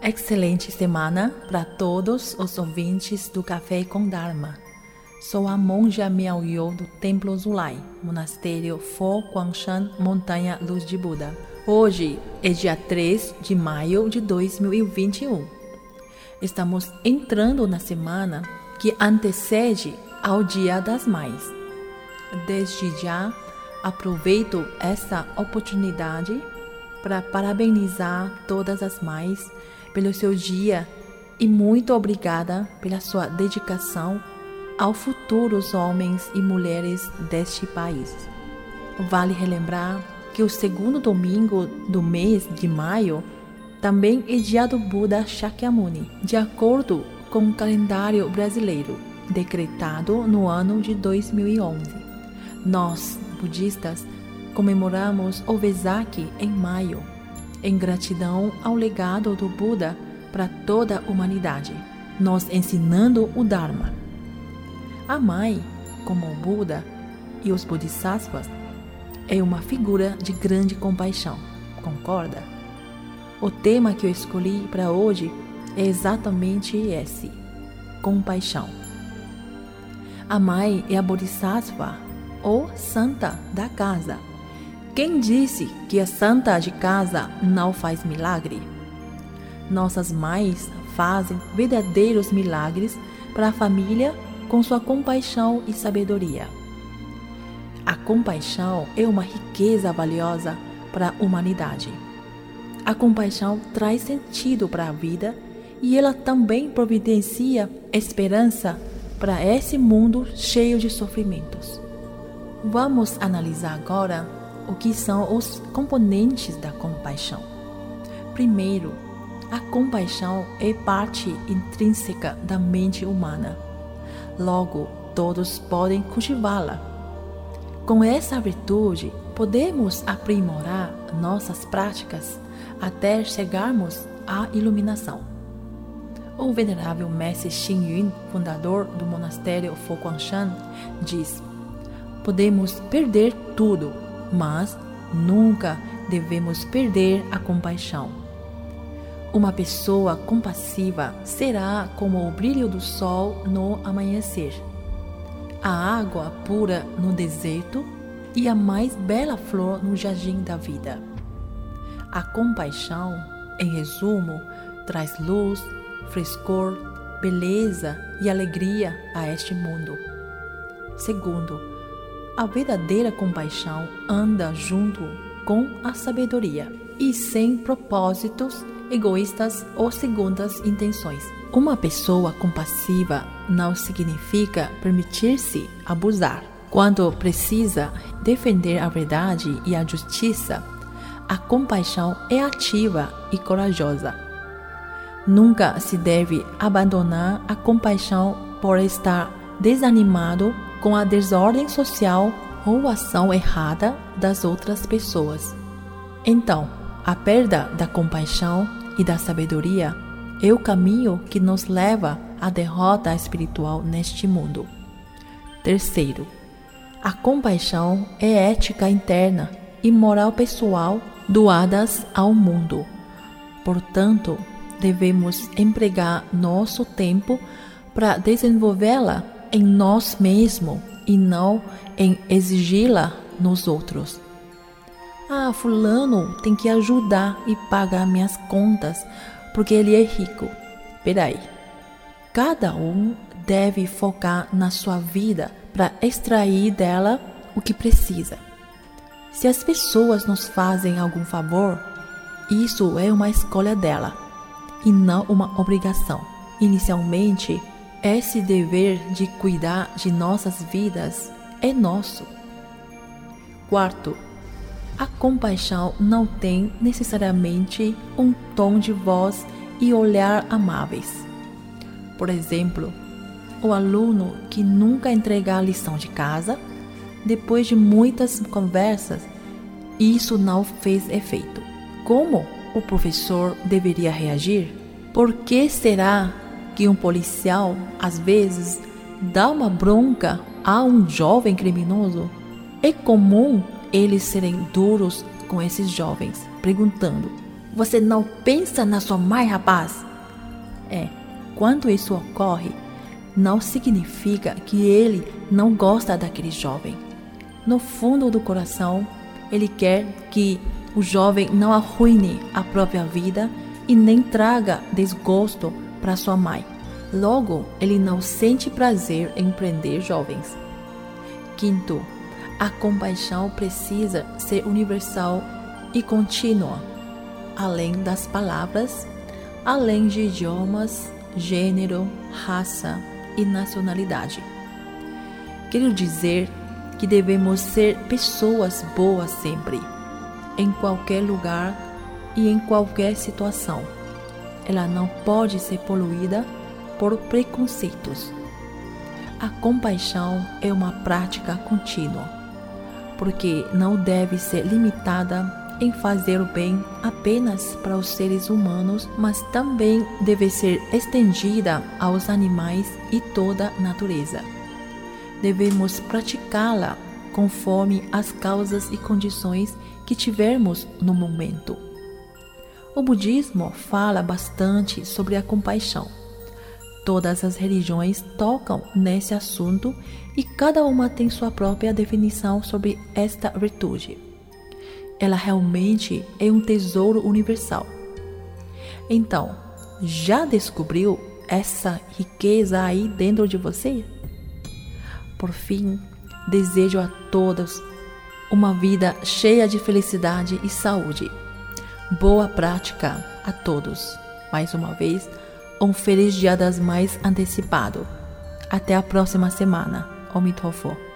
Excelente semana para todos os ouvintes do Café com Dharma. Sou a monja Miaoyo do Templo Zulai, Monastério Fo Guangshan, Montanha Luz de Buda. Hoje é dia 3 de maio de 2021. Estamos entrando na semana que antecede ao Dia das Mães. Desde já, aproveito essa oportunidade para parabenizar todas as mães pelo seu dia e muito obrigada pela sua dedicação ao futuro dos homens e mulheres deste país. Vale relembrar que o segundo domingo do mês de maio também é dia do Buda Shakyamuni, de acordo com o calendário brasileiro, decretado no ano de 2011. Nós, budistas, comemoramos o Vesak em maio em gratidão ao legado do Buda para toda a humanidade, nos ensinando o Dharma. A mãe, como o Buda e os Bodhisattvas, é uma figura de grande compaixão, concorda? O tema que eu escolhi para hoje é exatamente esse: compaixão. A mãe é a Bodhisattva, ou santa da casa quem disse que a santa de casa não faz milagre? Nossas mães fazem verdadeiros milagres para a família com sua compaixão e sabedoria. A compaixão é uma riqueza valiosa para a humanidade. A compaixão traz sentido para a vida e ela também providencia esperança para esse mundo cheio de sofrimentos. Vamos analisar agora o que são os componentes da compaixão. Primeiro, a compaixão é parte intrínseca da mente humana. Logo, todos podem cultivá-la. Com essa virtude, podemos aprimorar nossas práticas até chegarmos à iluminação. O venerável mestre Xing Yun, fundador do monastério Foguangshan, diz: Podemos perder tudo mas nunca devemos perder a compaixão. Uma pessoa compassiva será como o brilho do sol no amanhecer, a água pura no deserto e a mais bela flor no jardim da vida. A compaixão, em resumo, traz luz, frescor, beleza e alegria a este mundo. Segundo, a verdadeira compaixão anda junto com a sabedoria e sem propósitos egoístas ou segundas intenções. Uma pessoa compassiva não significa permitir-se abusar. Quando precisa defender a verdade e a justiça, a compaixão é ativa e corajosa. Nunca se deve abandonar a compaixão por estar desanimado com a desordem social ou ação errada das outras pessoas. Então, a perda da compaixão e da sabedoria é o caminho que nos leva à derrota espiritual neste mundo. Terceiro, a compaixão é ética interna e moral pessoal doadas ao mundo. Portanto, devemos empregar nosso tempo para desenvolvê-la em nós mesmos e não em exigi-la nos outros. Ah, Fulano tem que ajudar e pagar minhas contas porque ele é rico. Peraí. Cada um deve focar na sua vida para extrair dela o que precisa. Se as pessoas nos fazem algum favor, isso é uma escolha dela e não uma obrigação. Inicialmente, esse dever de cuidar de nossas vidas é nosso. Quarto, a compaixão não tem necessariamente um tom de voz e olhar amáveis. Por exemplo, o aluno que nunca entrega a lição de casa, depois de muitas conversas, isso não fez efeito. Como o professor deveria reagir? Por que será que um policial, às vezes, dá uma bronca a um jovem criminoso, é comum eles serem duros com esses jovens, perguntando: Você não pensa na sua mãe, rapaz? É, quando isso ocorre, não significa que ele não gosta daquele jovem. No fundo do coração, ele quer que o jovem não arruine a própria vida e nem traga desgosto para sua mãe. Logo, ele não sente prazer em prender jovens. Quinto, a compaixão precisa ser universal e contínua, além das palavras, além de idiomas, gênero, raça e nacionalidade. Quero dizer que devemos ser pessoas boas sempre, em qualquer lugar e em qualquer situação. Ela não pode ser poluída por preconceitos. A compaixão é uma prática contínua, porque não deve ser limitada em fazer o bem apenas para os seres humanos, mas também deve ser estendida aos animais e toda a natureza. Devemos praticá-la conforme as causas e condições que tivermos no momento. O budismo fala bastante sobre a compaixão. Todas as religiões tocam nesse assunto e cada uma tem sua própria definição sobre esta virtude. Ela realmente é um tesouro universal. Então, já descobriu essa riqueza aí dentro de você? Por fim, desejo a todos uma vida cheia de felicidade e saúde. Boa prática a todos. Mais uma vez, um feliz Dia das Mães antecipado. Até a próxima semana. Omitofo.